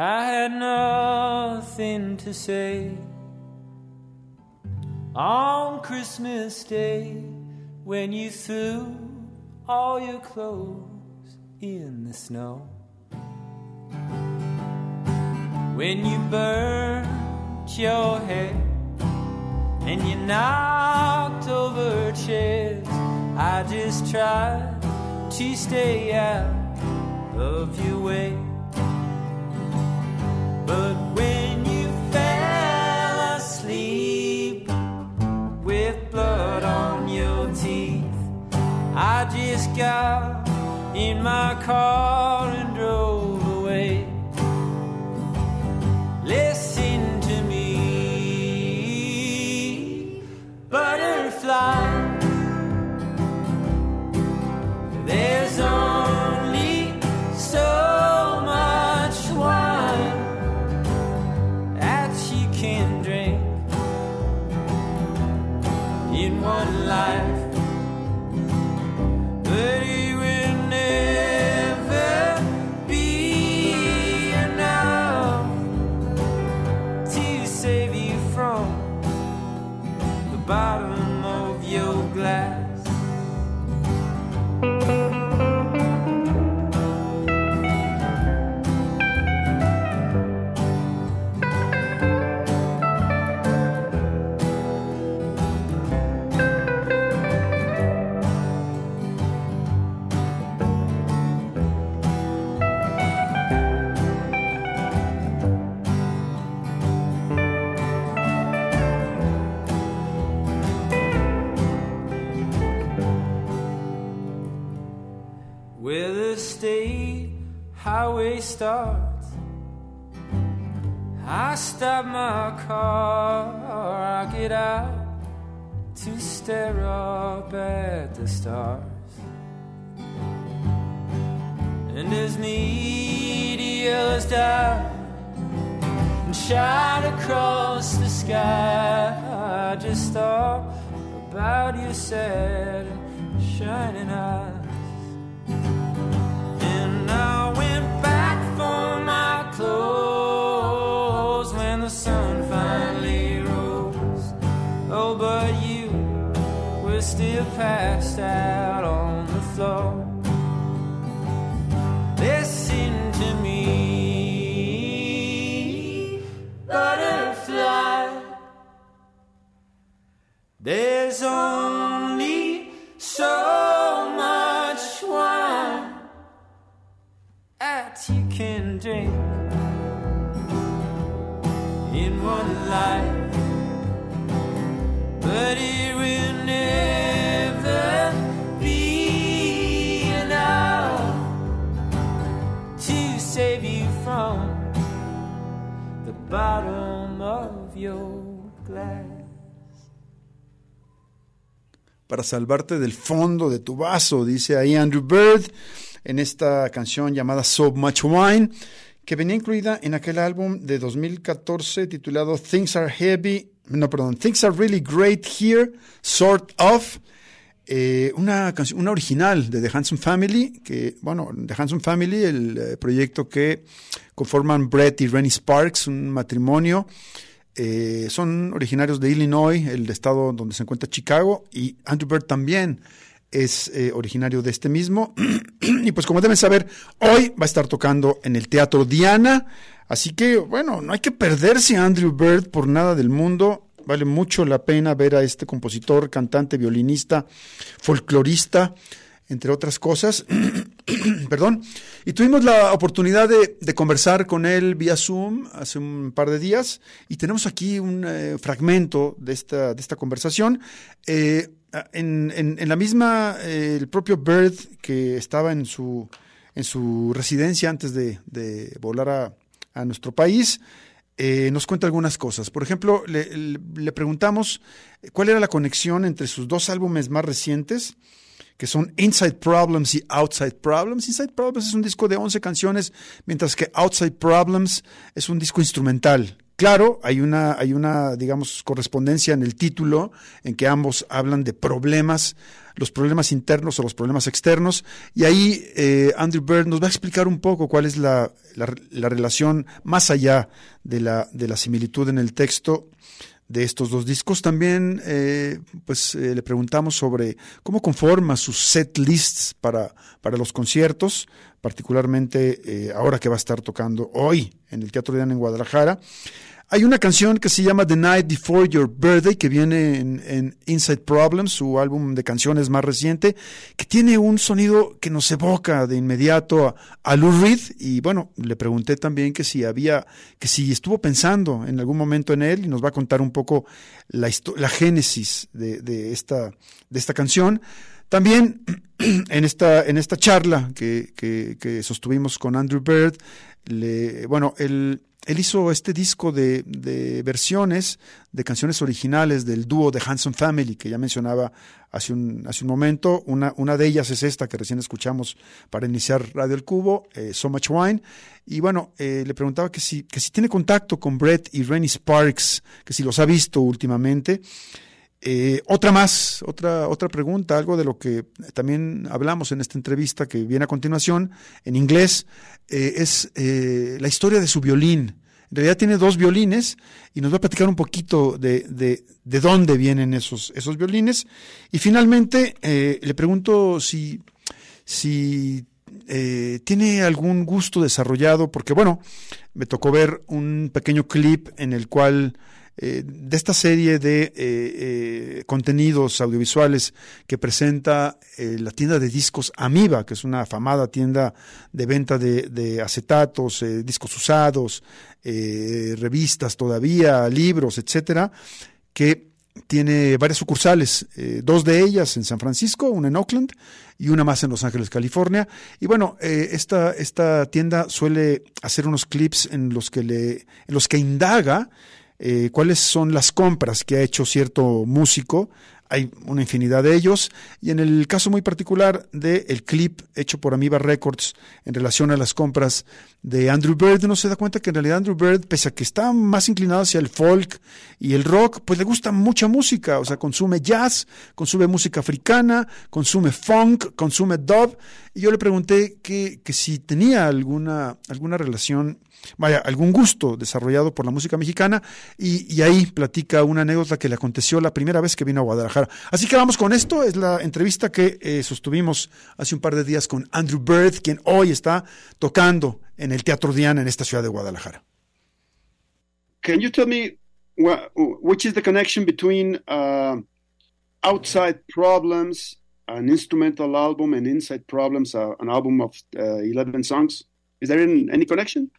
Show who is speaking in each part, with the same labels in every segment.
Speaker 1: I had nothing to say on Christmas Day when you threw all your clothes in the snow. When you burnt your hair and you knocked over chairs, I just tried to stay out of your way. But when you fell asleep with blood on your teeth, I just got in my car and drove one life. Car, I get out to stare up at the stars. And as meteors die and shine across the sky, I just thought about you, sad and shining eyes. sad.
Speaker 2: Para salvarte del fondo de tu vaso, dice ahí Andrew Bird en esta canción llamada So Much Wine, que venía incluida en aquel álbum de 2014 titulado Things Are Heavy, no, perdón, Things Are Really Great Here, Sort of, eh, una canción, una original de The Handsome Family, que, bueno, The Handsome Family, el eh, proyecto que conforman Brett y Rennie Sparks, un matrimonio, eh, son originarios de Illinois, el estado donde se encuentra Chicago, y Andrew Bird también es eh, originario de este mismo. y pues como deben saber, hoy va a estar tocando en el Teatro Diana. Así que, bueno, no hay que perderse a Andrew Bird por nada del mundo. Vale mucho la pena ver a este compositor, cantante, violinista, folclorista, entre otras cosas. Perdón. Y tuvimos la oportunidad de, conversar con él vía Zoom hace un par de días y tenemos aquí un eh, fragmento de esta, de esta conversación. Eh, en, la misma, eh, el propio Bird que estaba en su, en su residencia antes de, volar a, nuestro país, nos cuenta algunas cosas. Por ejemplo, le, preguntamos cuál era la conexión entre sus dos álbumes más recientes, que son Inside Problems y Outside Problems. Inside Problems es un disco de 11 canciones, mientras que Outside Problems es un disco instrumental. Claro, hay una, hay una, digamos, correspondencia en el título, en que ambos hablan de problemas, los problemas internos o los problemas externos, y ahí eh, Andrew Bird nos va a explicar un poco cuál es la, la, la relación más allá de la, de la similitud en el texto de estos dos discos. También eh, pues eh, le preguntamos sobre cómo conforma sus set lists para, para los conciertos, particularmente eh, ahora que va a estar tocando hoy en el Teatro de Ana en Guadalajara. Hay una canción que se llama The Night Before Your Birthday, que viene en, Inside Problems, su álbum de canciones más reciente, que tiene un sonido que nos evoca de inmediato a, Lou Reed. Y bueno, le pregunté también que si había, que si estuvo pensando en algún momento en él y nos va a contar un poco la, la génesis de, esta, de esta canción. También en esta, en esta charla que, que, sostuvimos con Andrew Bird, le, bueno, él, él hizo este disco de, versiones de canciones originales del dúo de Hanson Family, que ya mencionaba hace un, momento. Una, una de ellas es esta que recién escuchamos para iniciar Radio El Cubo, eh, So Much Wine. Y bueno, eh, le preguntaba que si, que si tiene contacto con Brett y Rennie Sparks, que si los ha visto últimamente. Eh, otra más, otra, otra pregunta, algo de lo que también hablamos en esta entrevista que viene a continuación, en inglés, eh, es eh, la historia de su violín. En realidad tiene dos violines y nos va a platicar un poquito de, de, de dónde vienen esos, esos violines. Y finalmente le pregunto si, si tiene algún gusto desarrollado, porque bueno, me tocó ver un pequeño clip en el cual eh, de esta serie de eh, eh, contenidos audiovisuales que presenta la tienda de discos Amiba, que es una afamada tienda de venta de, acetatos, discos usados, revistas todavía, libros, etcétera, que tiene varias sucursales, dos de ellas en San Francisco, una en Oakland y una más en Los Ángeles, California. Y bueno, esta, esta tienda suele hacer unos clips en los que le, en los que indaga eh, cuáles son las compras que ha hecho cierto músico. Hay una infinidad de ellos. Y en el caso muy particular del el clip hecho por Amiba Records en relación a las compras de Andrew Bird, uno se da cuenta que en realidad Andrew Bird, pese a que está más inclinado hacia el folk y el rock, pues le gusta mucha música. O sea, consume jazz, consume música africana, consume funk, consume dub. Y yo le pregunté que, que si tenía alguna, alguna relación vaya, algún gusto desarrollado por la música mexicana y, ahí platica una anécdota que le aconteció la primera vez que vino a Guadalajara. Así que vamos con esto, es la entrevista que eh, sostuvimos hace un par de días con Andrew Bird, quien hoy está tocando en el Teatro Diana en esta ciudad de Guadalajara.
Speaker 3: Can you tell me which is the connection between uh, Outside Problems, an instrumental album, and Inside Problems, uh, an album of uh, 11 songs? Is there any connection?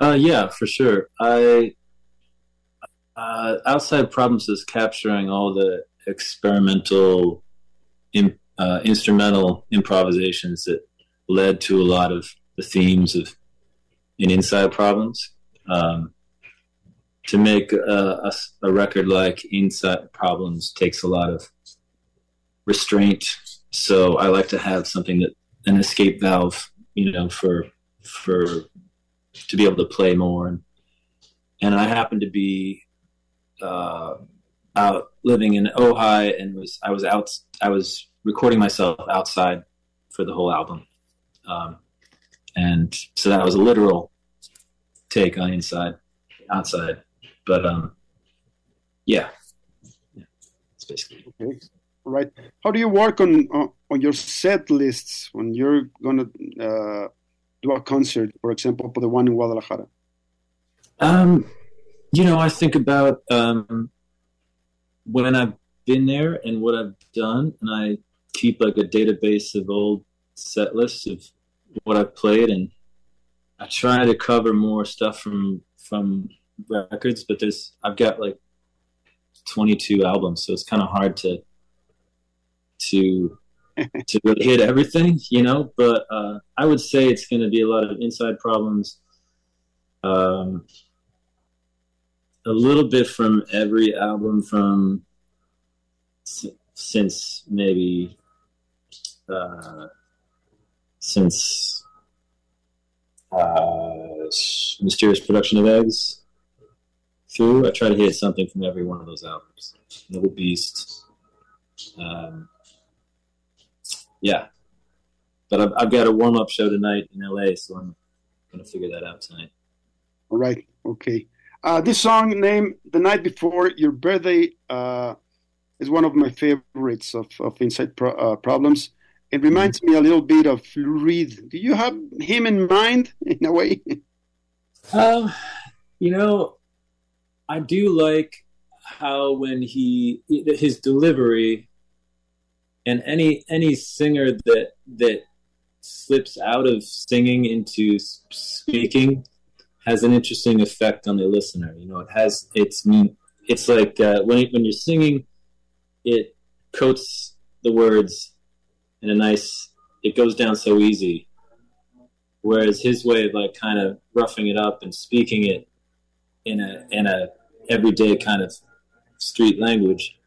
Speaker 4: Uh, yeah, for sure. I uh, outside problems is capturing all the experimental, in, uh, instrumental improvisations that led to a lot of the themes of in inside problems. Um, to make a, a, a, record like Inside Problems takes a lot of restraint. So I like to have something that an escape valve, you know, for for to be able to play more. And, and I happened to be uh, out living in Ojai, and was I was out I was recording myself outside for the whole album, um, and so that was a literal take on inside, outside. But um, yeah, yeah, it's basically
Speaker 3: okay. Right. How do you work on uh, on your set lists when you're gonna uh, do a concert, for example, for the one in Guadalajara?
Speaker 4: Um, you know, I think about um, when I've been there and what I've done, and I keep like a database of old set lists of what I've played, and I try to cover more stuff from from records. But there's I've got like 22 albums, so it's kind of hard to to to really hit everything, you know. But uh, I would say it's going to be a lot of inside problems. Um, a little bit from every album from since maybe uh, since uh, mysterious production of eggs through. I try to hit something from every one of those albums. Noble Beast. Um, yeah, but I've, I've got a warm up show tonight in LA, so I'm gonna figure that out tonight.
Speaker 3: All right. Okay. Uh, this song named "The Night Before Your Birthday" uh, is one of my favorites of, of Inside Pro- uh, Problems. It reminds me a little bit of Lou Reed. Do you have him in mind in a way?
Speaker 4: Um, you know, I do like how when he his delivery and any any singer that that slips out of singing into speaking has an interesting effect on the listener. You know, it has it's it's like uh, when when you're singing, it coats the words in a nice. It goes down so easy. Whereas his way of like kind of roughing it up and speaking it in a in a everyday kind of street language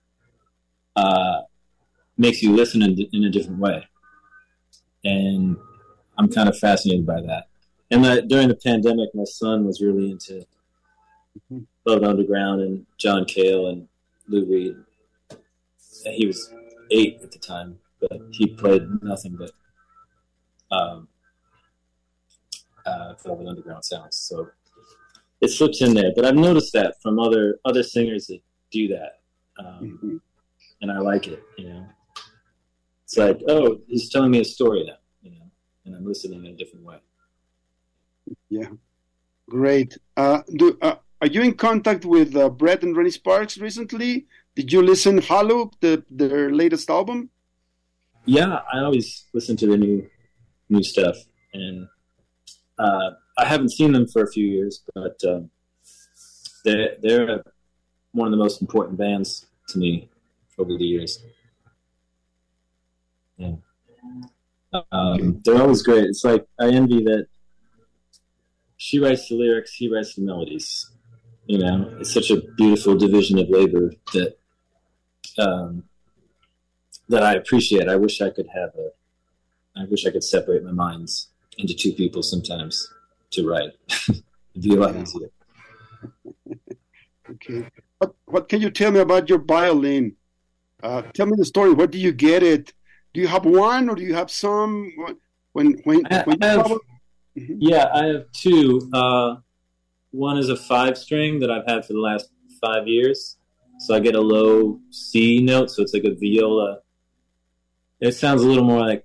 Speaker 4: uh, makes you listen in, in a different way, and I'm kind of fascinated by that. And that during the pandemic, my son was really into Velvet Underground and John Cale and Lou Reed. He was eight at the time, but he played nothing but um, uh, Velvet Underground sounds. So it slips in there. But I've noticed that from other other singers that do that, um,
Speaker 3: Mhm.
Speaker 4: and I like it. You know, it's like, oh, he's telling me a story now, you know, and I'm listening in a different way.
Speaker 3: Yeah. Great. Uh, do, uh, are you in contact with uh, Brett and Rennie Sparks recently? Did you listen Hollow, the, their latest album?
Speaker 4: Yeah, I always listen to the new new stuff, and uh, I haven't seen them for a few years, but um, they're they're one of the most important bands to me over the years. Yeah, um, they're always great. It's like I envy that she writes the lyrics, he writes the melodies. You know, it's such a beautiful division of labor that um, that I appreciate. I wish I could have a. I wish I could separate my minds into two people sometimes to write. It'd be a lot easier.
Speaker 3: Okay. What, what can you tell me about your violin? Uh, tell me the story. Where do you get it? Do you have one or do you have some? When when
Speaker 4: I-
Speaker 3: when
Speaker 4: I have-
Speaker 3: Mhm.
Speaker 4: Yeah, I have two. Uh, one is a five string that I've had for the last five years. So I get a low C note, so it's like a viola. It sounds a little more like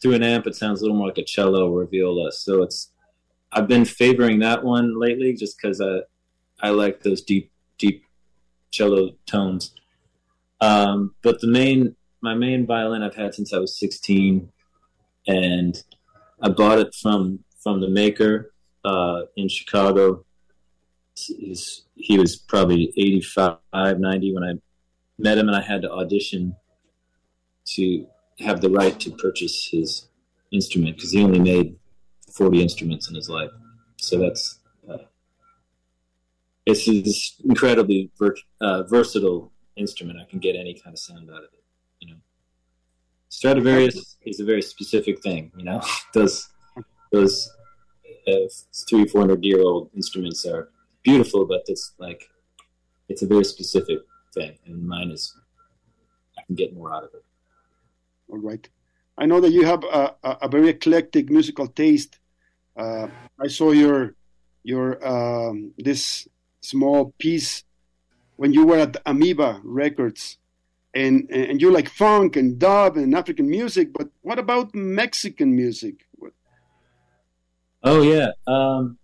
Speaker 4: through an amp. It sounds a little more like a cello or a viola. So it's I've been favoring that one lately, just because I I like those deep deep cello tones. Um, but the main my main violin I've had since I was sixteen, and I bought it from from the maker uh, in Chicago. He's, he was probably 85, 90 when I met him, and I had to audition to have the right to purchase his instrument because he only made 40 instruments in his life. So that's uh, it's this incredibly ver- uh, versatile instrument. I can get any kind of sound out of it. You know, Stradivarius is a very specific thing. You know, those those uh, three, four hundred year old instruments are beautiful, but it's like it's a very specific thing, and mine is I can get more out of it.
Speaker 3: All right. I know that you have a, a, a very eclectic musical taste. Uh, I saw your your um, this small piece when you were at Amoeba Records, and and you like funk and dub and African music. But what about Mexican music?
Speaker 4: Oh yeah, um,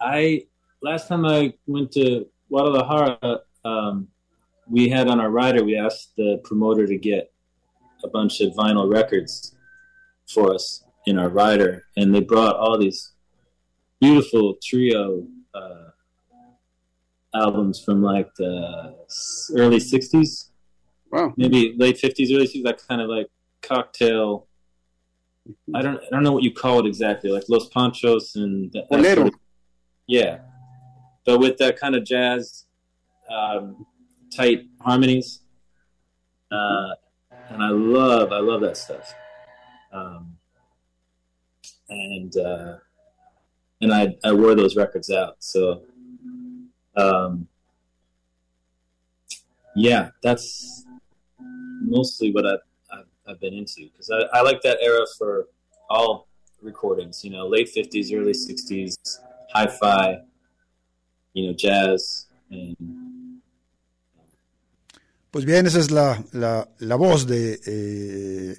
Speaker 4: I last time I went to Guadalajara, um, we had on our rider. We asked the promoter to get a bunch of vinyl records for us in our rider, and they brought all these beautiful trio uh, albums from like the early '60s,
Speaker 3: Wow.
Speaker 4: maybe late '50s, early '60s. That kind of like cocktail. I don't I don't know what you call it exactly, like Los Panchos and that, that sort of- yeah, but with that kind of jazz, um, tight harmonies, uh, and I love I love that stuff. Um, and uh, and I I wore those records out, so um, yeah, that's mostly what I've, I've, I've been into because I, I like that era for all recordings. You know, late fifties, early sixties, hi-fi, you know, jazz, and
Speaker 2: Pues bien, esa es la, la, la voz de eh,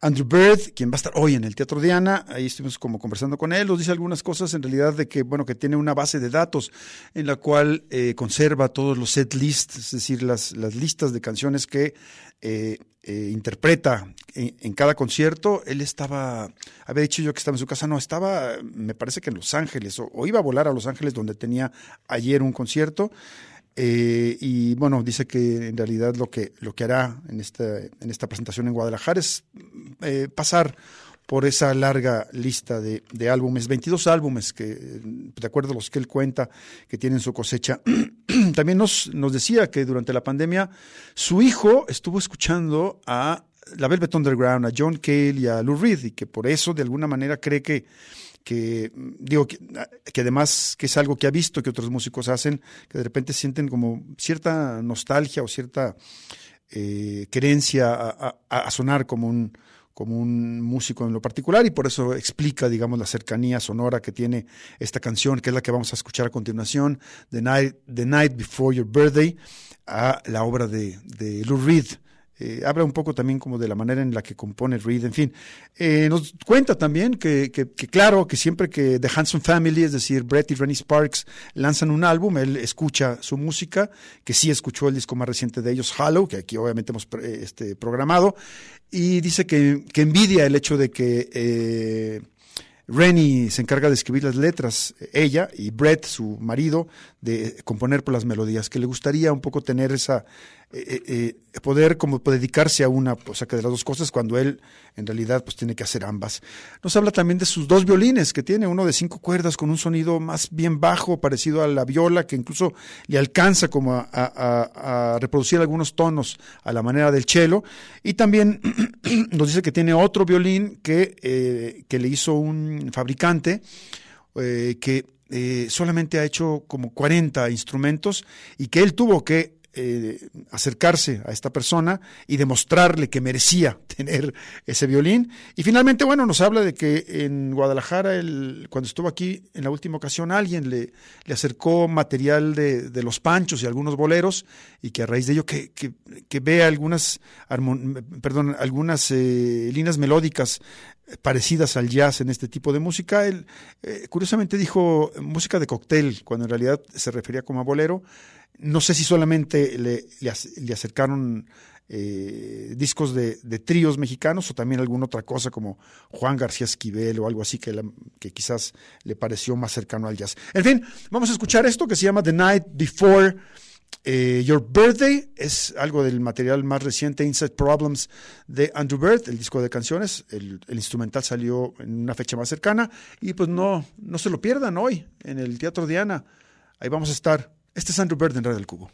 Speaker 2: Andrew Bird, quien va a estar hoy en el Teatro Diana. Ahí estuvimos como conversando con él. Nos dice algunas cosas en realidad de que, bueno, que tiene una base de datos en la cual eh, conserva todos los set lists, es decir, las, las listas de canciones que eh, eh, interpreta en, cada concierto. Él estaba, había dicho yo que estaba en su casa, no, estaba, me parece que en Los Ángeles, o iba a volar a Los Ángeles donde tenía ayer un concierto. Eh, y bueno, dice que en realidad lo que, lo que hará en esta, en esta presentación en Guadalajara es eh, pasar por esa larga lista de, álbumes, 22 álbumes que, de acuerdo a los que él cuenta, que tienen su cosecha. También nos, nos decía que durante la pandemia su hijo estuvo escuchando a la Velvet Underground, a John Cale y a Lou Reed, y que por eso de alguna manera cree que que digo que, que, además que es algo que ha visto que otros músicos hacen, que de repente sienten como cierta nostalgia o cierta eh, querencia a, a, a, sonar como un como un músico en lo particular y por eso explica, digamos, la cercanía sonora que tiene esta canción, que es la que vamos a escuchar a continuación, The Night, The Night Before Your Birthday, a la obra de, de Lou Reed. Eh, habla un poco también como de la manera en la que compone Reed, en fin. Eh, nos cuenta también que, que, claro, que siempre que The Hanson Family, es decir, Brett y Rennie Sparks, lanzan un álbum, él escucha su música, que sí escuchó el disco más reciente de ellos, Hollow, que aquí obviamente hemos este, programado, y dice que, que envidia el hecho de que... Eh, Rennie se encarga de escribir las letras, ella, y Brett, su marido, de componer por las melodías, que le gustaría un poco tener esa, eh, eh, poder como dedicarse a una, o sea, que de las dos cosas, cuando él en realidad pues tiene que hacer ambas. Nos habla también de sus dos violines, que tiene uno de cinco cuerdas con un sonido más bien bajo, parecido a la viola, que incluso le alcanza como a, a, a reproducir algunos tonos a la manera del cello, y también nos dice que tiene otro violín que, eh, que le hizo un fabricante, que eh, solamente ha hecho como 40 instrumentos y que él tuvo que eh, acercarse a esta persona y demostrarle que merecía tener ese violín. Y finalmente, bueno, nos habla de que en Guadalajara, el, cuando estuvo aquí en la última ocasión, alguien le, le acercó material de, de, los panchos y algunos boleros y que a raíz de ello que, que, que ve algunas, perdón, algunas eh, líneas melódicas parecidas al jazz en este tipo de música. Él eh, curiosamente dijo música de cóctel, cuando en realidad se refería como a bolero. No sé si solamente le, le, acercaron eh, discos de, de, tríos mexicanos o también alguna otra cosa como Juan García Esquivel o algo así que, la, que quizás le pareció más cercano al jazz. En fin, vamos a escuchar esto que se llama The Night Before. Eh, Your Birthday es algo del material más reciente, Inside Problems de Andrew Bird, el disco de canciones. El, el, instrumental salió en una fecha más cercana y pues no, no se lo pierdan hoy en el Teatro Diana. Ahí vamos a estar. Este es Andrew Bird en Radio del Cubo.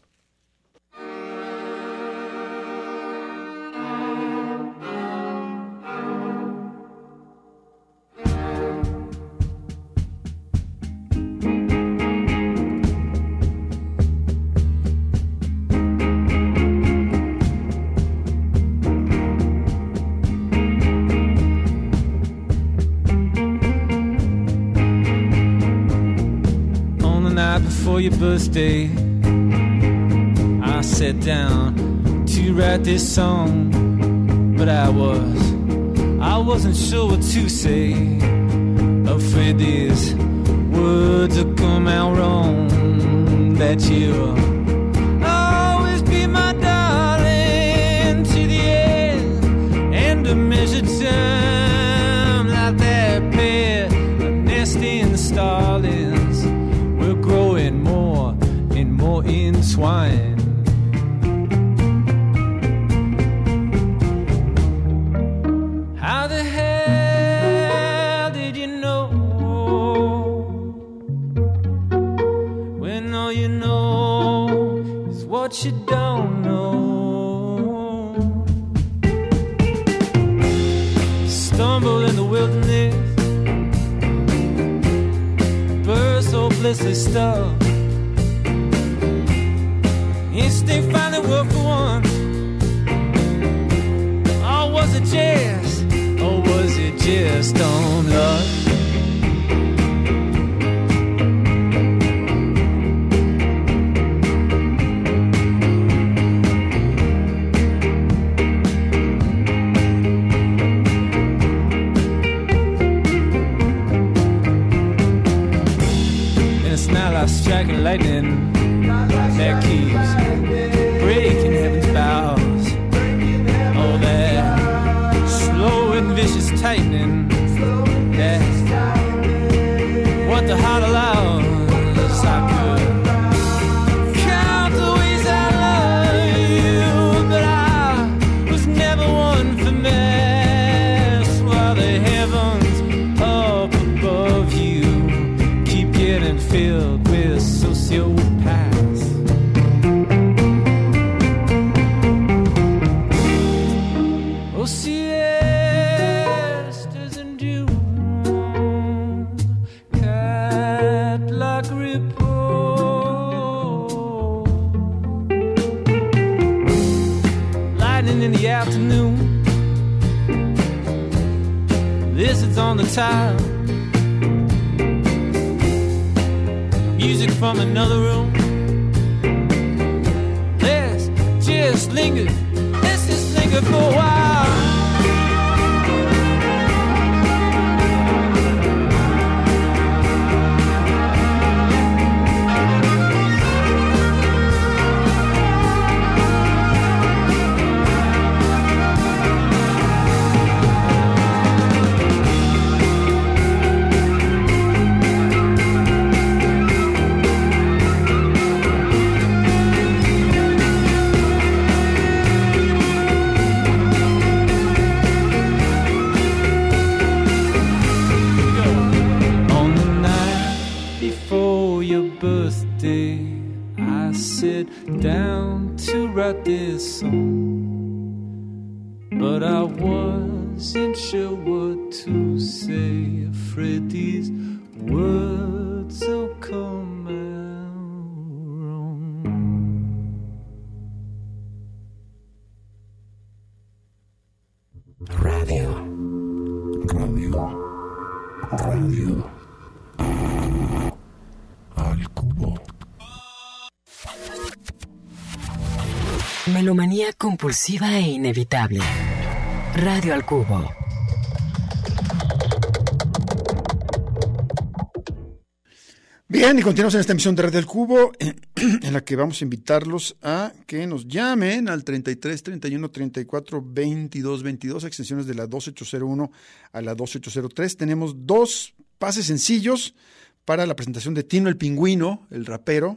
Speaker 1: Your birthday, I sat down to write this song, but I was, I wasn't sure what to say. Afraid these words would come out wrong. That you'll swine. How the hell did you know when all you know is what you don't know? Stumble in the wilderness, burst hopelessly stuck. just don't the heavens up above you. Keep getting filled
Speaker 5: Melomanía compulsiva e inevitable. Radio al cubo.
Speaker 2: Bien, y continuamos en esta emisión de Red del Cubo, en la que vamos a invitarlos a que nos llamen al 33 31 34 22 22, extensiones de la 2801 a la 2803. Tenemos dos pases sencillos para la presentación de Tino el Pingüino, el rapero,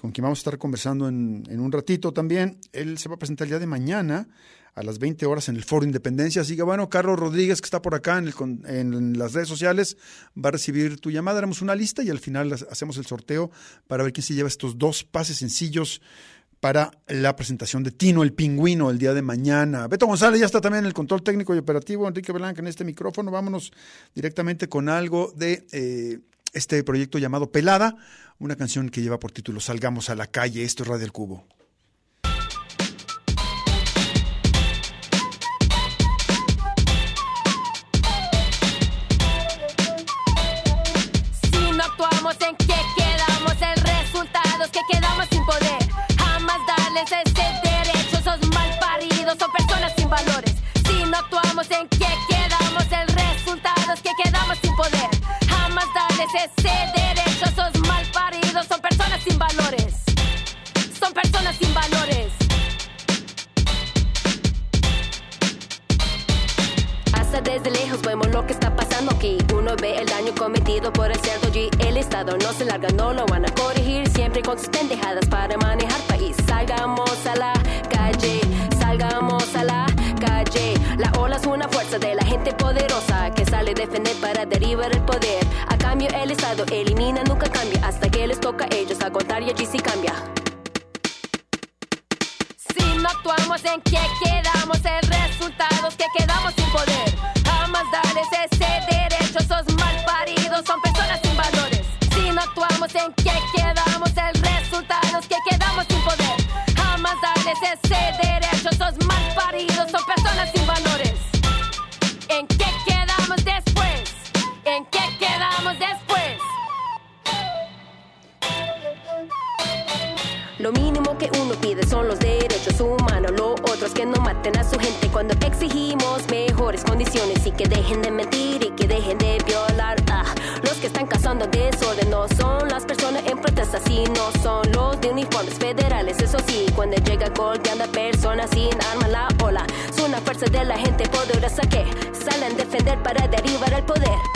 Speaker 2: con quien vamos a estar conversando en, en un ratito también. Él se va a presentar el día de mañana a las 20 horas en el Foro Independencia. Así que bueno, Carlos Rodríguez, que está por acá en, el en las redes sociales, va a recibir tu llamada. Haremos una lista y al final hacemos el sorteo para ver quién se lleva estos dos pases sencillos para la presentación de Tino el Pingüino el día de mañana. Beto González ya está también en el control técnico y operativo. Enrique Blanca en este micrófono. Vámonos directamente con algo de eh, este proyecto llamado Pelada, una canción que lleva por título Salgamos a la calle. Esto es Radio El Cubo.
Speaker 6: Si no actuamos en qué quedamos, el resultado es que quedamos sin poder. Jamás darles ese derecho, esos mal paridos son personas sin valores. Si no actuamos en qué quedamos, el resultado es que quedamos sin poder. Jamás darles ese derecho, No se larga, no lo van a corregir. Siempre con sus pendejadas para manejar país. Salgamos a la calle, salgamos a la calle. La ola es una fuerza de la gente poderosa que sale a defender para derivar el poder. A cambio, el Estado elimina, nunca cambia. Hasta que les toca a ellos a contar y allí sí cambia. no actuamos, ¿en qué quedamos? El resultado es que quedamos sin poder. Jamás darles ese humanos. Lo otro es que no maten a su gente cuando exigimos mejores condiciones y que dejen de mentir y que dejen de violar. Ah, los que están causando desorden no son las personas en protesta, sino son los de uniformes federales. Eso sí, cuando llega golpeando a personas sin arma la ola, es una fuerza de la gente poderosa que salen a defender para derribar el poder.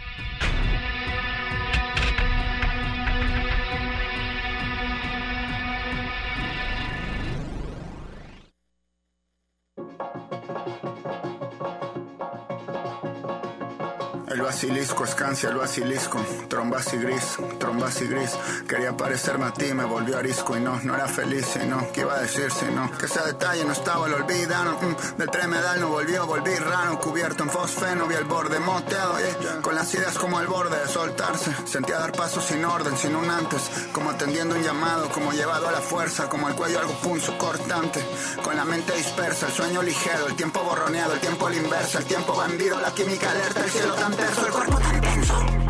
Speaker 7: Basilisco, escancia el basilisco, trombas y gris, trombas y gris. Quería parecerme a ti, me volvió arisco y no, no era feliz y no, ¿qué iba a decir si no? Que ese detalle no estaba, lo olvidaron. mm, del tremedal no volvió, volví raro, cubierto en fosfeno, vi el borde moteado, y con las ideas como al borde de soltarse. Sentía dar pasos sin orden, sin un antes, como atendiendo un llamado, como llevado a la fuerza, como el cuello algo punzo cortante, con la mente dispersa, el sueño ligero, el tiempo borroneado, el tiempo a la inversa, el tiempo bandido, la química alerta, el cielo tan terso, el cuerpo tan tenso.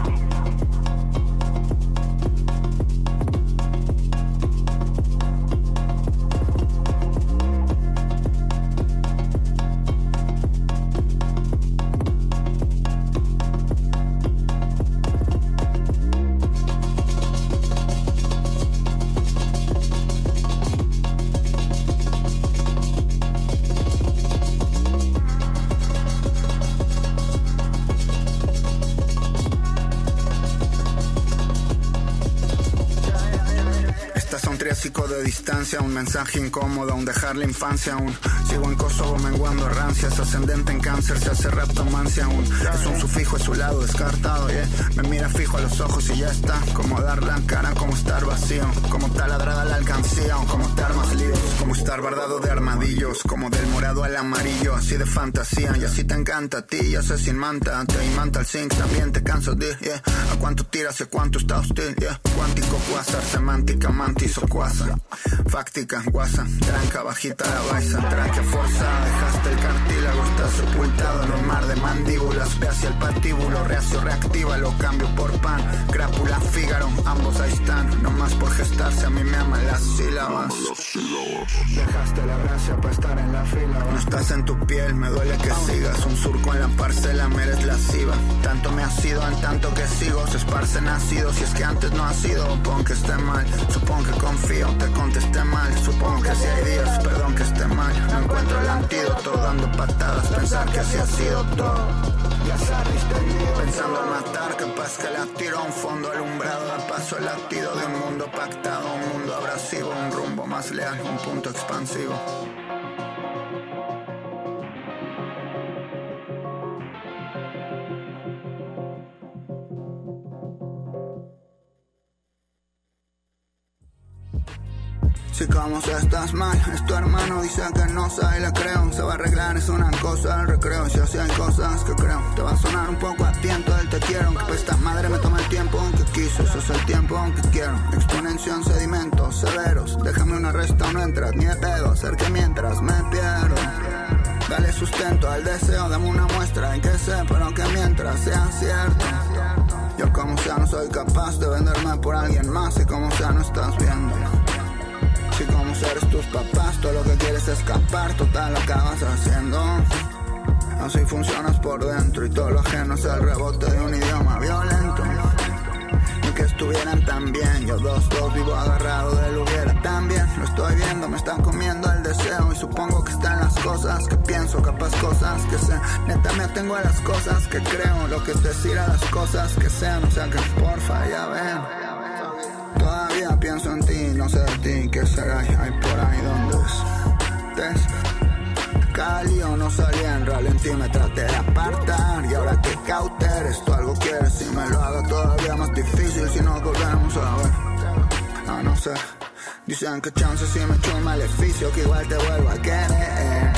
Speaker 7: De distancia, un mensaje incómodo, un dejar la infancia aún. Sigo en Kosovo menguando rancias, ascendente en cáncer, se hace raptomancia aún. Es un sufijo a su lado descartado, yeah. Me mira fijo a los ojos y ya está. Como dar la cara, como estar vacío. Como taladrada la alcancía, o como estar más líos. Como estar bardado de armadillos, como del morado al amarillo, así de fantasía. Y así te encanta a ti, ya sé sin manta. Te imanta el zinc, también te cansas de, yeah. A cuánto tiras y cuánto está hostil, yeah. Cuántico, cuásar, semántica, mantis o cuasa. Fáctica, guasa, tranca, bajita la baisa. Tranca, fuerza, dejaste el cartílago, está sepultado en un mar de mandíbulas. Ve hacia el patíbulo, reacio, reactiva, lo cambio por pan. Crápula, fígaro, ambos ahí están. No más por gestarse, a mí me aman las sílabas. Dejaste la gracia para estar en la fila. No estás en tu piel, me duele que sigas. Un surco en la parcela, me eres lasciva. Tanto me ha sido en tanto que sigo. Se esparce nacido, si es que antes no ha sido. Supongo que esté mal, supongo que confío, te contesté mal. Supongo que si hay días, perdón que esté mal. No encuentro el antídoto, dando patadas. Pensar que así ha sido todo. Ya pensando en matar, capaz que la tiro a un fondo alumbrado. A paso el latido de un mundo pactado, un mundo abrasivo, un rumbo más leal, un punto expansivo. Si como si estás mal, es tu hermano, dice que no sabe, le creo. Se va a arreglar, es una cosa, el recreo. Si así hay cosas que creo, te va a sonar un poco a tiento el te quiero. Aunque pues esta madre me toma el tiempo que quiso, eso es el tiempo que quiero. Exponencia en sedimentos severos, déjame una resta, no entras ni de pedo. Ser que mientras me pierdo. Dale sustento al deseo, dame una muestra en que sé, pero que mientras sea cierto. Yo como sea no soy capaz de venderme por alguien más y como sea no estás viendo. Como eres tus papás, todo lo que quieres es escapar, total acabas haciendo. Así funcionas por dentro y todo lo ajeno es el rebote de un idioma violento. Y que estuvieran tan bien. Yo dos, dos vivo agarrado del hubiera también. Lo estoy viendo, me están comiendo el deseo. Y supongo que están las cosas que pienso, capaz cosas que sé. Neta me atengo a las cosas que creo. Lo que es decir a las cosas que sean. O sea que porfa, ya ven. Todavía pienso en no sé de ti, ¿qué será? Hay por ahí donde estés. Cada lío no salía en ralentí, me traté de apartar. Y ahora que cauter, esto algo quieres y me lo haga todavía más difícil si nos volvemos a ver. Ah, no sé. Dicen que chance si me echo un maleficio, que igual te vuelvo a querer.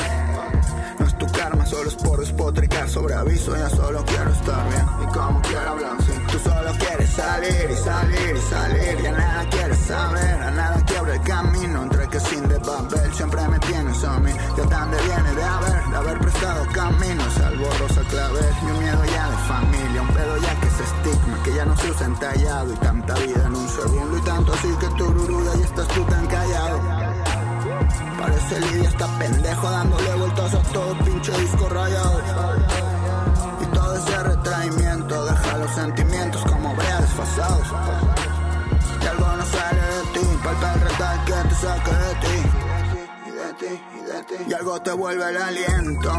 Speaker 7: No es tu karma, solo es por despotricar sobre aviso. Ya solo quiero estar bien y como quiero hablar. Sí. Tú solo quieres salir y salir y salir. Ya nada quieres saber, a nada quiebra el camino. Entre que sin de papel siempre me tienes a mí. Yo tan de viene de haber, de haber prestado caminos. Salvo rosa clavel y un miedo ya de familia. Un pedo ya que es estigma, que ya no se usa entallado. Y tanta vida en un segundo y tanto así que tu ruruda y estás tú tan callado. Parece Lidia está pendejo dándole vueltas a algo te vuelve el aliento.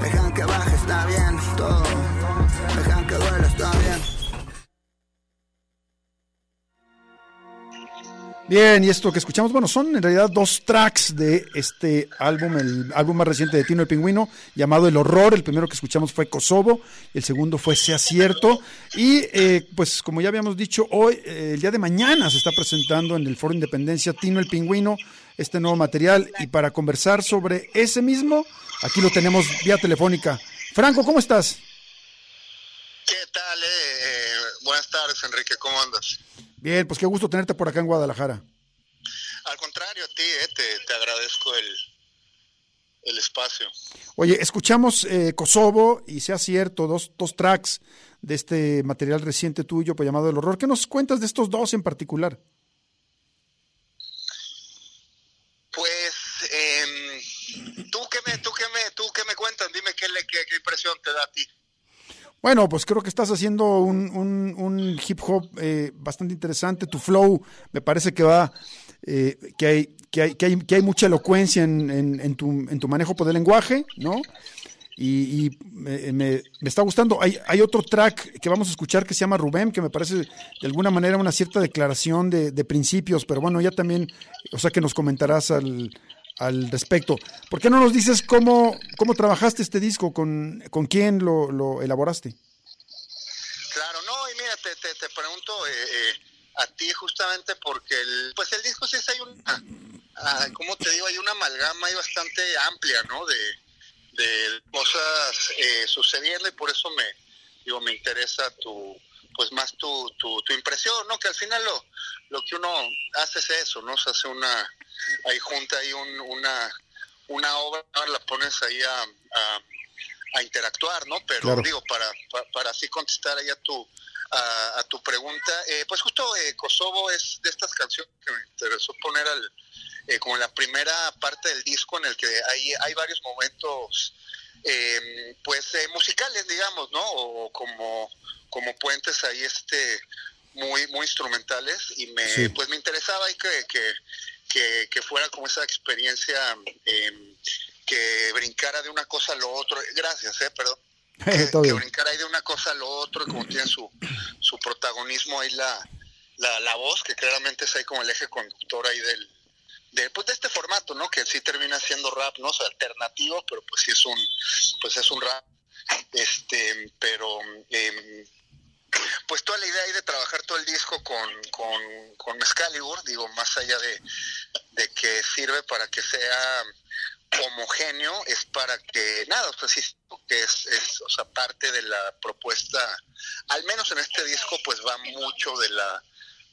Speaker 7: Dejan que baje, está bien. Dejan que duele, está bien.
Speaker 2: Bien, y esto que escuchamos, bueno, son en realidad dos tracks de este álbum, el álbum más reciente de Tino el Pingüino, llamado El Horror. El primero que escuchamos fue Kosovo, el segundo fue Sea Cierto. Y eh, pues como ya habíamos dicho, hoy, eh, el día de mañana se está presentando en el Foro Independencia Tino el Pingüino este nuevo material. Y para conversar sobre ese mismo, aquí lo tenemos vía telefónica. Franco, ¿cómo estás?
Speaker 8: ¿Qué tal? Eh? Eh, buenas tardes, Enrique, ¿cómo andas?
Speaker 2: Bien, pues qué gusto tenerte por acá en Guadalajara.
Speaker 8: Al contrario, a ti, eh, te, te agradezco el, el espacio.
Speaker 2: Oye, escuchamos eh, Kosovo y sea cierto, dos, dos tracks de este material reciente tuyo pues, llamado El Horror. ¿Qué nos cuentas de estos dos en particular?
Speaker 8: Pues, eh, ¿tú, qué me, tú, qué me, ¿tú qué me cuentas? Dime qué, le, qué, impresión te da a ti.
Speaker 2: Bueno, pues creo que estás haciendo un, hip hop eh, bastante interesante. Tu flow me parece que va, eh, que, hay, que, hay, que, hay, que hay mucha elocuencia en, tu, en tu manejo del lenguaje, ¿no? Y, y me, me, está gustando. Hay, hay otro track que vamos a escuchar que se llama Rubén, que me parece de alguna manera una cierta declaración de, de principios, pero bueno, ya también, o sea que nos comentarás al, al respecto. ¿Por qué no nos dices cómo, cómo trabajaste este disco? ¿Con, con quién lo, lo elaboraste?
Speaker 8: Claro, no, y mira, te, te, te pregunto eh, eh, a ti justamente porque el, pues el disco sí es hay una, ah, como te digo, hay una amalgama ahí bastante amplia, ¿no? De, de cosas eh, sucediendo y por eso me, digo, me interesa tu, pues más tu, tu, tu impresión, ¿no? Que al final lo, lo que uno hace es eso, ¿no? Se hace una, ahí junta ahí un, una, una obra, la pones ahí a, a, a interactuar, ¿no? Pero claro. digo, para, para, para, así contestar ahí a tu, a, a tu pregunta, eh, pues justo eh, Kosovo es de estas canciones que me interesó poner al, eh, como la primera parte del disco en el que hay, hay varios momentos, eh, pues musicales, digamos, ¿no? O como, como puentes ahí, este, muy, muy instrumentales y me, sí. pues me interesaba ahí que, que, que, que, fuera como esa experiencia eh, que brincara de una cosa a lo otro. Gracias, eh, perdón. Que, que, brincara ahí de una cosa a lo otro, como tiene su, su protagonismo ahí la, la, la, voz, que claramente es ahí como el eje conductor ahí del, de, pues de este formato, ¿no? Que sí termina siendo rap, ¿no? Sea, alternativo, pero pues sí es un, pues es un rap, este, pero eh, pues toda la idea ahí de trabajar todo el disco con, con, con Excalibur, digo, más allá de, de que sirve para que sea homogéneo, es para que, nada, o sea, sí que es, es, o sea, parte de la propuesta, al menos en este disco, pues va mucho de la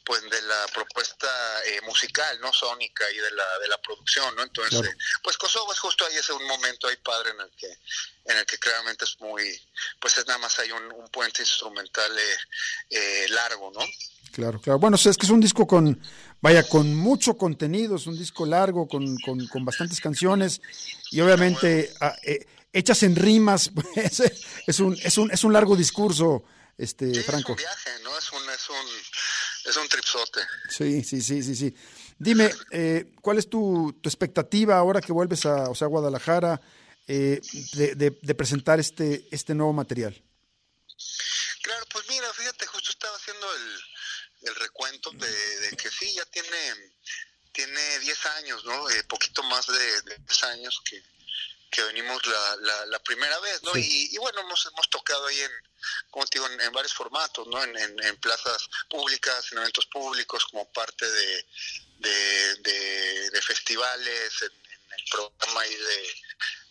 Speaker 8: pues de la propuesta eh, musical, ¿no? Sónica y de la de la producción, ¿no? Entonces, claro. pues Kosovo es justo ahí ese un momento ahí padre en el que en el que claramente es muy pues es nada más hay un, un puente instrumental eh, eh, largo, ¿no?
Speaker 2: Claro, claro. Bueno, es que es un disco con vaya con mucho contenido, es un disco largo con, con, con bastantes canciones y obviamente bueno. a, eh, hechas en rimas, pues, es un es un es un largo discurso este
Speaker 8: Sí,
Speaker 2: Franco.
Speaker 8: es un viaje, ¿no? Es un, es un, es un tripsote.
Speaker 2: Sí, sí, sí, sí, sí. Dime, eh, ¿cuál es tu, tu expectativa ahora que vuelves a, o sea, a Guadalajara eh, de, de- de presentar este, este nuevo material?
Speaker 8: Claro, pues mira, fíjate, justo estaba haciendo el, el recuento de, de que sí, ya tiene tiene 10 años, ¿no? Eh, poquito más de, de 10 años que, que venimos la, la, la primera vez, ¿no?
Speaker 2: Sí.
Speaker 8: Y, y bueno, hemos, hemos tocado ahí en, como te digo, en, en varios formatos, ¿no? En, en, en plazas públicas, en eventos públicos, como parte de, de, de- de festivales, en, el programa ahí de,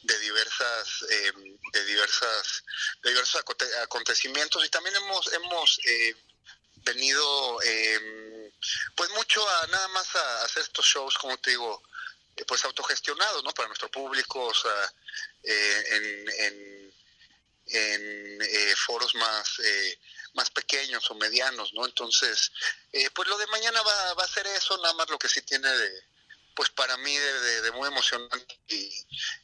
Speaker 8: de diversas eh, de diversas de diversos aconte- acontecimientos y también hemos hemos eh, venido eh, pues mucho a nada más a hacer estos shows como te digo pues autogestionados no para nuestro público o sea eh, en, en, en, eh, foros más eh, más pequeños o medianos no entonces eh, pues lo de mañana va, va a ser eso nada más lo que sí tiene de pues para mí de, de- de muy emocionante y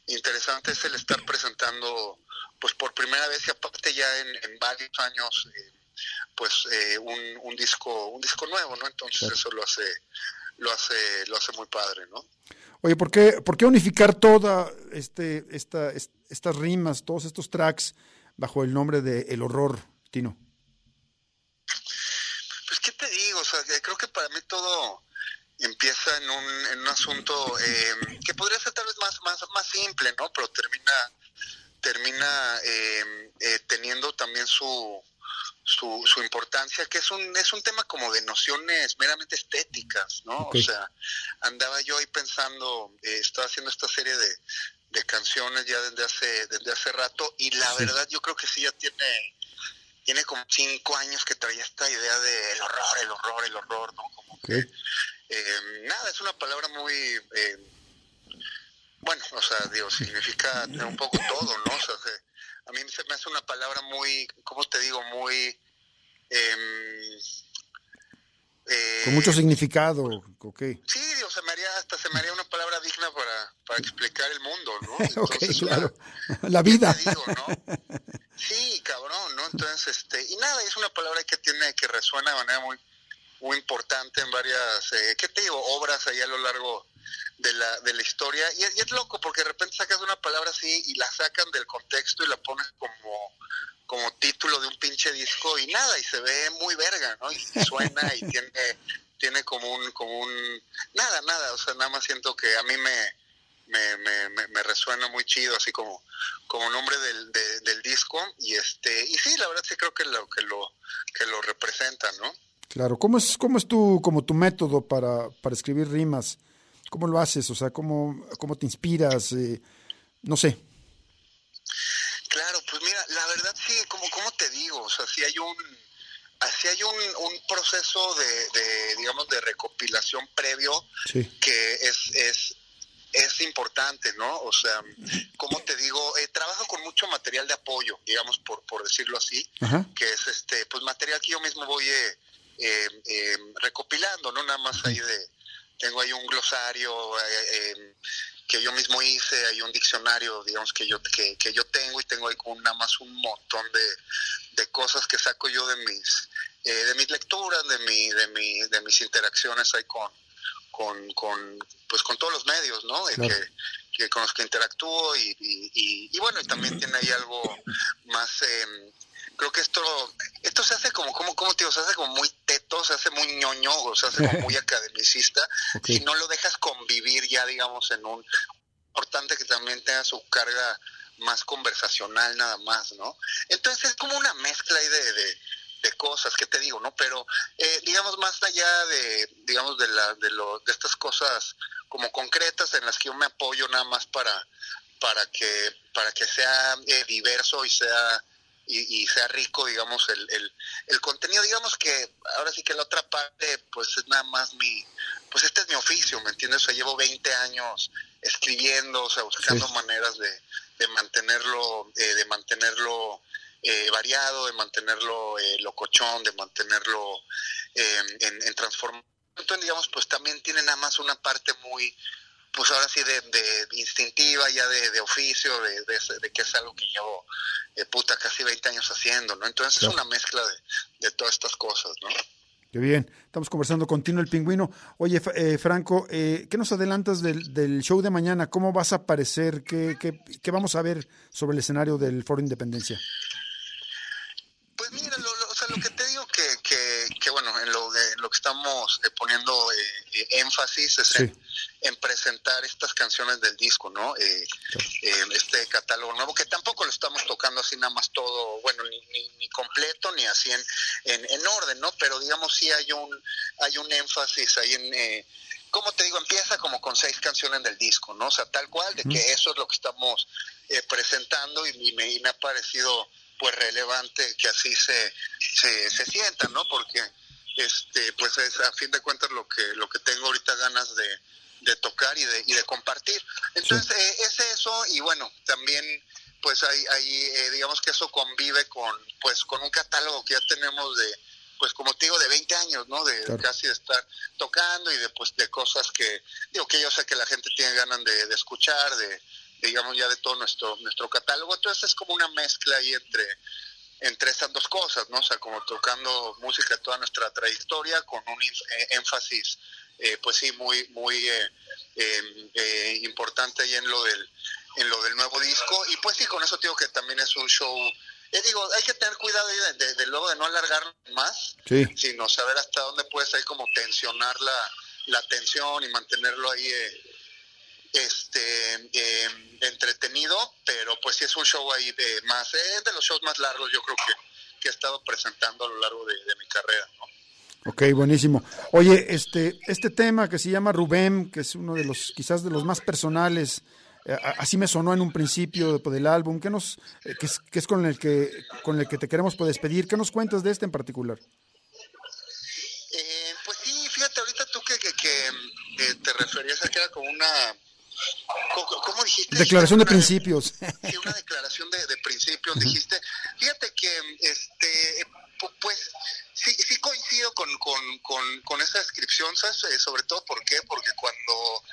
Speaker 8: interesante es el estar presentando pues por primera vez y aparte ya en, en varios años eh, pues eh, un, un disco un disco nuevo no entonces eso lo hace lo hace lo hace muy padre no
Speaker 2: Oye, ¿por qué, por qué unificar toda este, esta, est- estas rimas, todos estos tracks bajo el nombre de El Horror, Tino?
Speaker 8: Pues, ¿qué te digo? O sea, creo que para mí todo empieza en un, en un asunto eh, que podría ser tal vez más, más, más simple, ¿no? Pero termina, termina eh, eh, teniendo también su, su, su importancia, que es un, es un tema como de nociones meramente estéticas, ¿no? O sea, andaba yo ahí pensando, eh, estaba haciendo esta serie de, de canciones ya desde hace, desde hace rato, y la
Speaker 2: Sí.
Speaker 8: verdad yo creo que sí ya tiene tiene como cinco años que traía esta idea de el horror, el horror, el horror, ¿no? Como
Speaker 2: Ok.
Speaker 8: eh, nada, es una palabra muy eh, bueno, o sea, digo, significa un poco todo, ¿no? O sea, se- a mí se me hace una palabra muy, ¿cómo te digo? Muy em, eh,
Speaker 2: Con mucho significado, ok.
Speaker 8: Sí, o sea, me haría, hasta se me haría una palabra digna para, para explicar el mundo, ¿no? Entonces,
Speaker 2: claro. La vida.
Speaker 8: te digo, no? Sí, cabrón, ¿no? Entonces, este, y nada, es una palabra que tiene, que resuena de manera muy, muy importante en varias, eh, ¿qué te digo? Obras ahí a lo largo de la, de la historia. Y, es- y es loco, porque de repente sacas una palabra así y la sacan del contexto y la ponen como, como título de un pinche disco y nada, y se ve muy verga, ¿no? Y, suena y tiene, tiene como un, como un, nada, nada, o sea, nada más siento que a mí me, me, me, me, me resuena muy chido, así como, como nombre del, de- del disco, y este, y sí, la verdad sí creo que lo, que lo, que lo representa, ¿no?
Speaker 2: Claro. ¿Cómo es, cómo es tu, como tu método para, para escribir rimas? ¿Cómo lo haces? O sea, ¿cómo, cómo te inspiras? Eh, no sé.
Speaker 8: Claro, pues mira, la verdad sí, como, como te digo, o sea, sí hay un, así hay un, un proceso de, de, digamos, de recopilación previo
Speaker 2: Sí.
Speaker 8: que es, es, es importante, ¿no? O sea, como te digo, eh, trabajo con mucho material de apoyo, digamos, por, por decirlo así,
Speaker 2: Ajá.
Speaker 8: que es este, pues material que yo mismo voy eh, eh, eh, recopilando, ¿no? Nada más ahí de, tengo ahí un glosario eh, eh, que yo mismo hice, hay un diccionario, digamos, que yo, que, que yo tengo y tengo ahí con nada más un montón de, de cosas que saco yo de mis, eh, de mis lecturas, de mi, de mi, de mis interacciones ahí con, con, con, pues con todos los medios, ¿no? De
Speaker 2: Claro.
Speaker 8: que, que con los que interactúo y, y, y- y bueno, y también tiene ahí algo más, eh, creo que esto, esto se hace como, como, como digo, se hace como muy teto, se hace muy ñoño, o se hace como muy academicista,
Speaker 2: Ok.
Speaker 8: si no lo dejas convivir ya, digamos, en un, importante que también tenga su carga más conversacional nada más, ¿no? Entonces es como una mezcla ahí de, de, de cosas, que te digo, ¿no? Pero, eh, digamos, más allá de, digamos, de, la, de, lo, de estas cosas como concretas en las que yo me apoyo nada más para, para, que, para que sea eh, diverso y sea y, y sea rico, digamos, el, el, el contenido, digamos que ahora sí que la otra parte, pues es nada más mi, pues este es mi oficio, ¿me entiendes? O sea, llevo 20 años escribiendo, o sea, buscando
Speaker 2: Sí.
Speaker 8: maneras de, de mantenerlo, eh, de mantenerlo eh, variado, de mantenerlo eh, locochón, de mantenerlo eh, en, en transformación. Entonces, digamos, pues también tiene nada más una parte muy pues ahora sí de, de instintiva, ya de, de oficio, de, de, que es algo que llevo eh, puta casi 20 años haciendo, ¿no? Entonces
Speaker 2: Claro.
Speaker 8: es una mezcla de, de todas estas cosas, ¿no?
Speaker 2: Qué bien. Estamos conversando con Tino el Pingüino. Oye, eh, Franco, eh, ¿qué nos adelantas del, del show de mañana? ¿Cómo vas a aparecer? ¿Qué, qué, qué vamos a ver sobre el escenario del Foro Independencia?
Speaker 8: Pues mira, lo, lo- o sea, lo que te digo que, que, que bueno, en lo, de, lo que estamos eh, poniendo eh, eh, énfasis es en, en presentar estas canciones del disco, ¿no? Eh, eh, este catálogo nuevo, que tampoco lo estamos tocando así nada más todo, bueno, ni, ni, ni completo, ni así en, en, en orden, ¿no? Pero digamos sí hay un, hay un énfasis ahí en... Eh, como te digo, empieza como con seis canciones del disco, ¿no? O sea, tal cual, de que eso es lo que estamos eh, presentando y, y me, y me ha parecido pues relevante que así se, se, se sienta, ¿no? Porque este pues es a fin de cuentas lo que lo que tengo ahorita ganas de, de tocar y de, y de compartir. Entonces eh, es eso y bueno, también pues hay, hay eh, digamos que eso convive con pues con un catálogo que ya tenemos de pues como te digo de 20 años, ¿no? De
Speaker 2: Claro.
Speaker 8: casi de estar tocando y de pues de cosas que digo que yo sé que la gente tiene ganas de, de escuchar, de digamos ya de todo nuestro nuestro catálogo, entonces es como una mezcla ahí entre entre esas dos cosas, ¿no? O sea, como tocando música toda nuestra trayectoria con un eh, énfasis, eh, pues sí, muy, muy eh, eh, eh, importante ahí en lo del en lo del nuevo disco y pues sí, con eso digo que también es un show. Eh, digo, hay que tener cuidado de, de- de luego de no alargarlo más,
Speaker 2: Sí.
Speaker 8: sino saber hasta dónde puedes ahí como tensionar la, la tensión y mantenerlo ahí eh, este eh, entretenido, pero pues sí es un show ahí de más, es de los shows más largos yo creo que, que he estado presentando a lo largo de, de mi carrera, ¿no?
Speaker 2: Ok, buenísimo. Oye, este, este tema que se llama Rubén, que es uno de los, quizás de los más personales, eh, así me sonó en un principio del álbum, ¿qué nos, eh, que es, que es con el que, con el que te queremos pues, despedir? ¿Qué nos cuentas de este en particular?
Speaker 8: Eh, pues sí, fíjate, ahorita tú que, que, que, eh, te referías a que era como una... ¿Cómo, dijiste?
Speaker 2: Declaración de
Speaker 8: Una-
Speaker 2: principios.
Speaker 8: Sí, una declaración de, de principios, dijiste. Fíjate que, este, pu- pues, sí, sí coincido con, con, con, con esa descripción, ¿sabes? Eh, sobre todo, ¿por qué? Porque cuando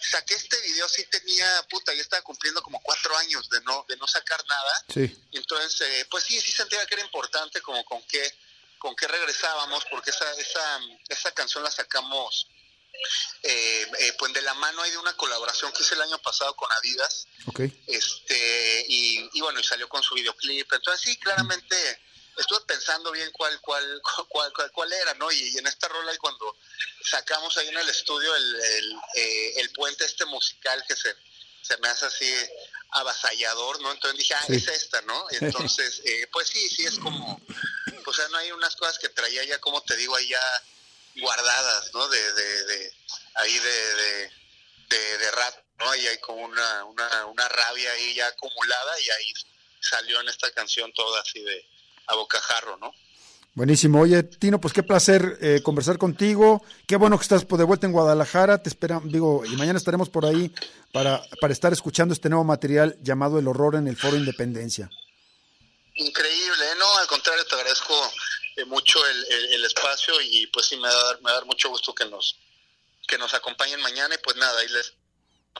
Speaker 8: saqué este video sí tenía, puta, ya estaba cumpliendo como cuatro años de no, de no sacar nada.
Speaker 2: Sí.
Speaker 8: Entonces, eh, pues sí, sí sentía que era importante como con qué, con qué regresábamos, porque esa, esa, esa canción la sacamos eh, eh, pues de la mano ahí de una colaboración que hice el año pasado con Adidas
Speaker 2: Ok.
Speaker 8: este y, y bueno y salió con su videoclip entonces sí claramente estuve pensando bien cuál cuál cuál cuál, cuál era no y, y en esta rola y cuando sacamos ahí en el estudio el el, eh, el puente este musical que se se me hace así avasallador no entonces dije ah
Speaker 2: Sí.
Speaker 8: es esta no entonces eh, pues sí sí es como o sea no hay unas cosas que traía ya como te digo ahí ya guardadas no de, de, de ahí de, de, de, de rato, ¿no? Ahí hay como una, una, una rabia ahí ya acumulada y ahí salió en esta canción toda así de a bocajarro, ¿no?
Speaker 2: Buenísimo. Oye, Tino, pues qué placer eh, conversar contigo. Qué bueno que estás pues, de vuelta en Guadalajara. Te esperamos, digo, y mañana estaremos por ahí para, para estar escuchando este nuevo material llamado El Horror en el Foro Independencia.
Speaker 8: Increíble, ¿eh? no, al contrario, te agradezco eh, mucho el, el, el espacio y pues sí me va a dar, me va a dar mucho gusto que nos que nos acompañen mañana y pues nada, ahí les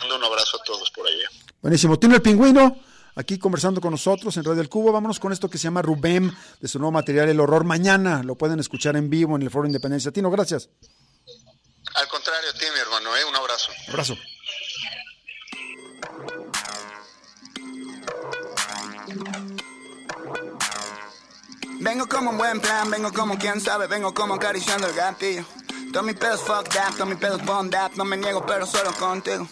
Speaker 8: mando un abrazo a todos por allá.
Speaker 2: Buenísimo. Tino el Pingüino, aquí conversando con nosotros en Radio El Cubo. Vámonos con esto que se llama Rubén, de su nuevo material El Horror. Mañana lo pueden escuchar en vivo en el Foro Independencia. Tino, gracias.
Speaker 8: Al contrario, a ti, mi hermano, ¿eh? un abrazo.
Speaker 2: Abrazo.
Speaker 7: Vengo como un buen plan, vengo como quien sabe, vengo como acariciando el gatillo. Todos mis pedos fuck that, todos mis pedos bond that, no me niego pero solo contigo.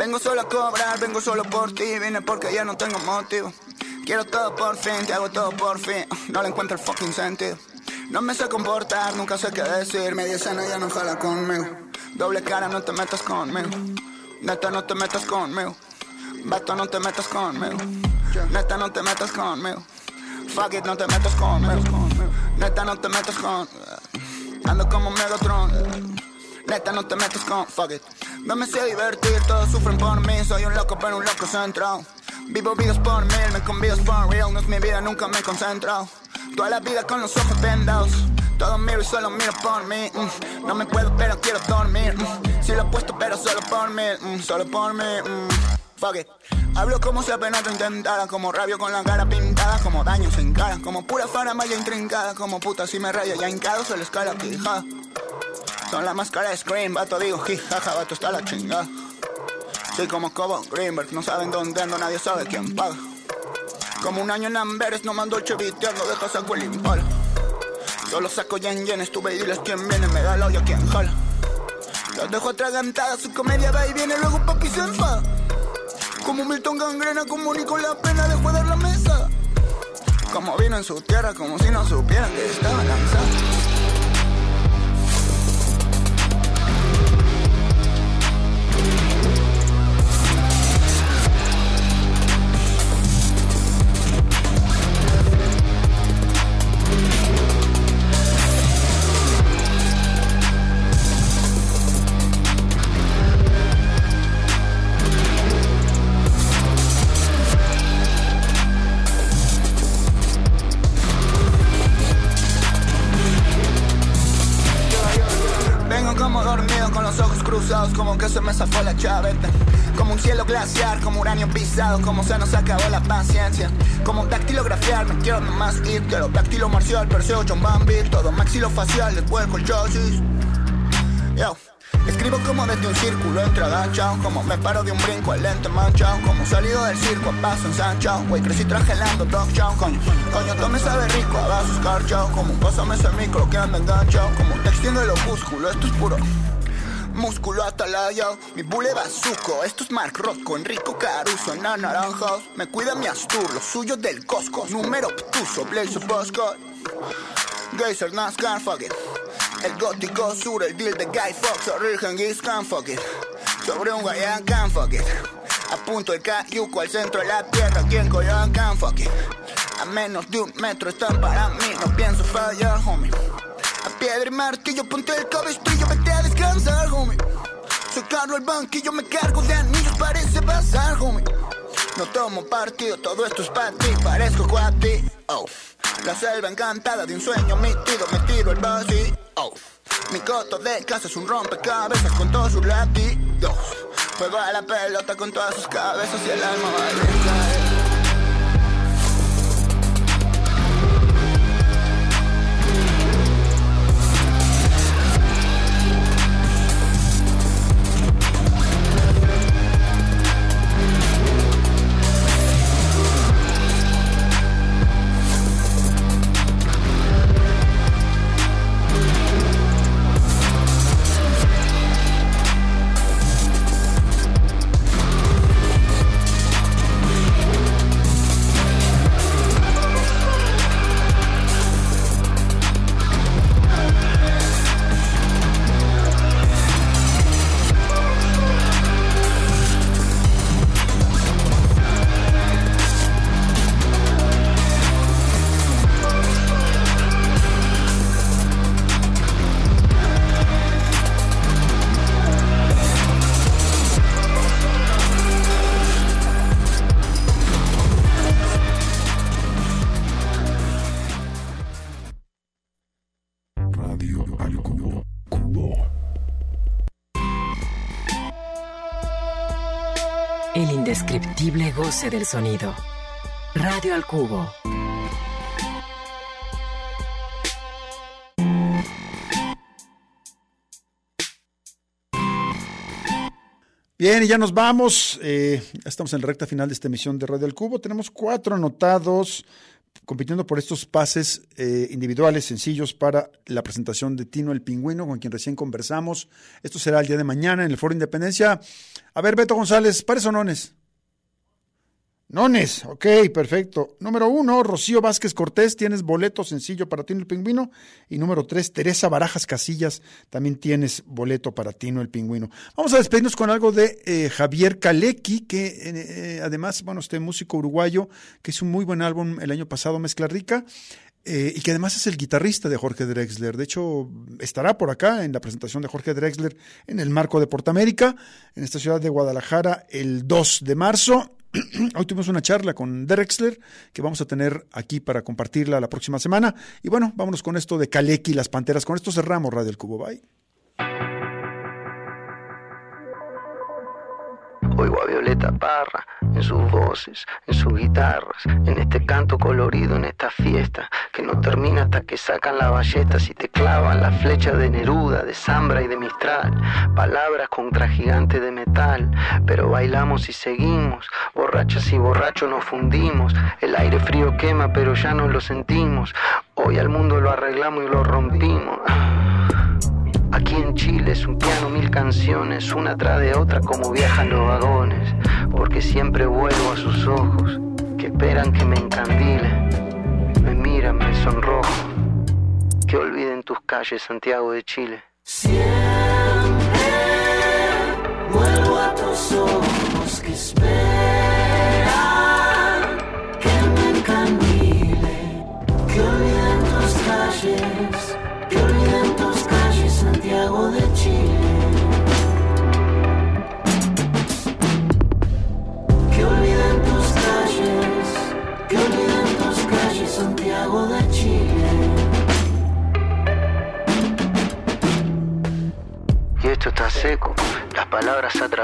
Speaker 7: Vengo solo a cobrar, vengo solo por ti, vine porque ya no tengo motivo. Quiero todo por fin, te hago todo por fin, no le encuentro el fucking sentido. No me sé comportar, nunca sé qué decir, media escena ya no jala conmigo. Doble cara, no te metas conmigo. Neta, no te metas conmigo. Vato, no te metas conmigo. Neta, no te metas conmigo. Fuck it, no te metas conmigo. Neta, no te metas con. Ando como Megatron. Neta, no te metas con. Fuck it. No me sé divertir, todos sufren por mí. Soy un loco, pero un loco centrado. Vivo vidas por mil, me convidas por real. No es mi vida, nunca me he concentrado. Toda la vida con los ojos vendados. Todo miro y solo miro por mí. mm. No me puedo, pero quiero dormir. mm. Sí lo he puesto, pero solo por mí. mm, Solo por mí. mm. Fuck it. Hablo como si apenas lo intentara, como rabio con la cara pintada, como daño sin cara, como pura faramaya intrincada, como puta si me raya ya hincado, solo escala quijada. Son la máscara de Scream, vato digo, jijaja, vato está la chingada. Soy como Cobo Greenberg, no saben dónde ando, nadie sabe quién paga. Como un año en Amberes, no mando el cheviteando, deja saco el impala. Yo los saco ya en yen, estuve y diles quién viene, me da la olla quien jala. Los dejo atragantadas, su comedia va y viene, luego papi se enfada. Como Milton Gangrena, como Nicolás Pena, dejó de dar la mesa. Como vino en su tierra, como si no supieran que estaba lanzado. Como se nos acabó la paciencia. Como dactilografiar, me quiero nomás ir. Quiero dactilo marcial, perseo, John Bambi. Todo maxilofacial, les vuelco el chosis. Yo. Escribo como desde un círculo entre agachado Como me paro de un brinco al lente manchado Como salido del circo a paso ensanchado Güey, crecí trajelando dog chow Coño, coño, todo me sabe rico a vasos escarchado Como un ese micro que anda enganchado Como te extiende el opúsculo, esto es puro Músculo atalaya, mi bule bazuco. Esto es Mark Rocco, Enrico Caruso. En naranjas, me cuida mi Astur Lo suyo del Costco, número obtuso. Blaze Bosco. Geyser, NASCAR, fuck el gótico sur, el deal de Guy Fox, origen Giz can fuck. Sobre un Guayán can fuck it. A punto el cayuco al centro de la tierra, quien Coyoacán can fuck. A menos de un metro están para mí, no pienso fallar, homie. A piedra y martillo, ponte el cabestrillo, vete a descansar, homie. Soy caro el banquillo, me cargo de anillos, parece pasar, homie. No tomo partido, todo esto es para ti, parezco cuati. Oh. La selva encantada de un sueño metido, me tiro el vacío. Oh. Mi coto de casa es un rompecabezas con todos sus latidos. Juego a la pelota con todas sus cabezas y el alma va a caer.
Speaker 5: Goce del sonido. Radio al cubo.
Speaker 2: Bien, y ya nos vamos. Eh, estamos en la recta final de esta emisión de Radio al Cubo. Tenemos cuatro anotados compitiendo por estos pases eh, individuales sencillos para la presentación de Tino el Pingüino, con quien recién conversamos. Esto será el día de mañana en el Foro Independencia. A ver, Beto González, ¿pares o nones? Nones, ok, perfecto. Número uno, Rocío Vázquez Cortés, tienes boleto sencillo para Tino el Pingüino. Y número tres, Teresa Barajas Casillas, también tienes boleto para Tino el Pingüino. Vamos a despedirnos con algo de eh, Javier Kalecki, que eh, eh, además, bueno, este músico uruguayo, que hizo un muy buen álbum el año pasado, Mezcla Rica. Y que además es el guitarrista de Jorge Drexler. De hecho, estará por acá en la presentación de Jorge Drexler en el marco de Portamérica, en esta ciudad de Guadalajara, el 2 de marzo. Hoy tuvimos una charla con Drexler que vamos a tener aquí para compartirla la próxima semana. Y bueno, vámonos con esto de Kaleki, las panteras. Con esto cerramos Radio El Cubo. Bye.
Speaker 9: Oigo a Violeta Parra en sus voces, en sus guitarras, en este canto colorido, en esta fiesta que no termina hasta que sacan la ballesta y te clavan la flecha de Neruda, de Zambra y de Mistral. Palabras contra gigantes de metal, pero bailamos y seguimos. Borrachas y borrachos nos fundimos. El aire frío quema, pero ya no lo sentimos. Hoy al mundo lo arreglamos y lo rompimos. Aquí en Chile es un piano, mil canciones, una tras de otra como viajan los vagones, porque siempre vuelvo a sus ojos, que esperan que me encandile, me miran, me sonrojo, que olviden tus calles, Santiago de Chile.
Speaker 1: Siempre vuelvo a tus ojos que esperan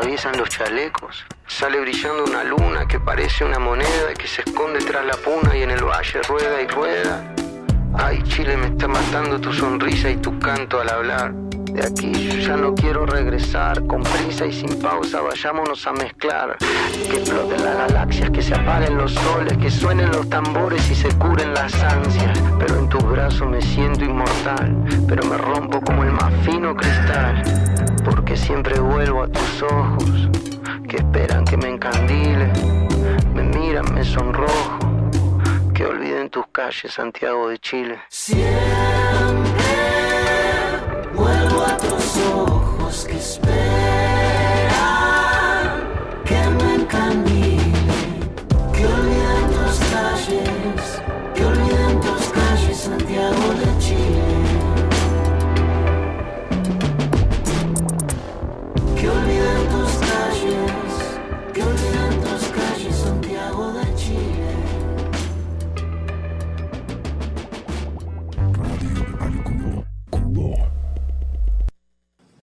Speaker 9: atraviesan los chalecos. Sale brillando una luna que parece una moneda que se esconde tras la puna y en el valle rueda y rueda. Ay, Chile, me está matando tu sonrisa y tu canto al hablar. De aquí yo ya no quiero regresar, con prisa y sin pausa vayámonos a mezclar. Que exploten las galaxias, que se apaguen los soles, que suenen los tambores y se curen las ansias. Pero en tus brazos me siento inmortal, pero me rompo como el más fino cristal. Porque siempre vuelvo a tus ojos, que esperan que me encandile. Me miran, me sonrojo, que olviden tus calles, Santiago de Chile.
Speaker 1: Siempre vuelvo a tus ojos que esperan